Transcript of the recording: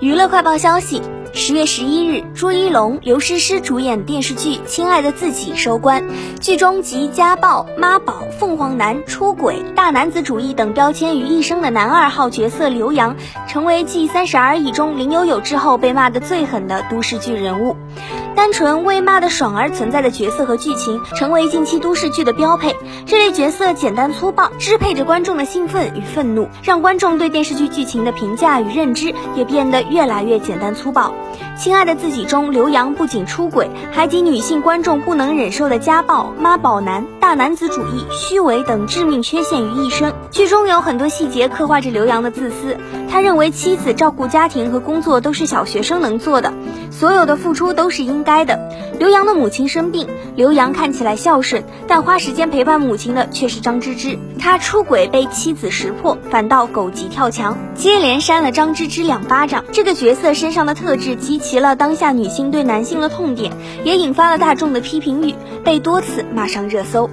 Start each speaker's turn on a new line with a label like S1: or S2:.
S1: 娱乐快报消息：十月十一日，朱一龙、刘诗诗主演电视剧《亲爱的自己》收官。剧中集家暴、妈宝、凤凰男、出轨、大男子主义等标签于一身的男二号角色刘洋，成为继《三十而已》中林有有之后被骂得最狠的都市剧人物。单纯为骂的爽而存在的角色和剧情，成为近期都市剧的标配。这类角色简单粗暴，支配着观众的兴奋与愤怒，让观众对电视剧剧情的评价与认知也变得越来越简单粗暴。亲爱的自己中，刘洋不仅出轨，还集女性观众不能忍受的家暴、妈宝男、大男子主义、虚伪等致命缺陷于一身。剧中有很多细节刻画着刘洋的自私，他认为为妻子照顾家庭和工作都是小学生能做的，所有的付出都是应该的。刘洋的母亲生病，刘洋看起来孝顺，但花时间陪伴母亲的却是张芝芝。他出轨被妻子识破，反倒狗急跳墙，接连扇了张芝芝两巴掌。这个角色身上的特质集。齐了当下女性对男性的痛点，也引发了大众的批评语，被多次骂上热搜。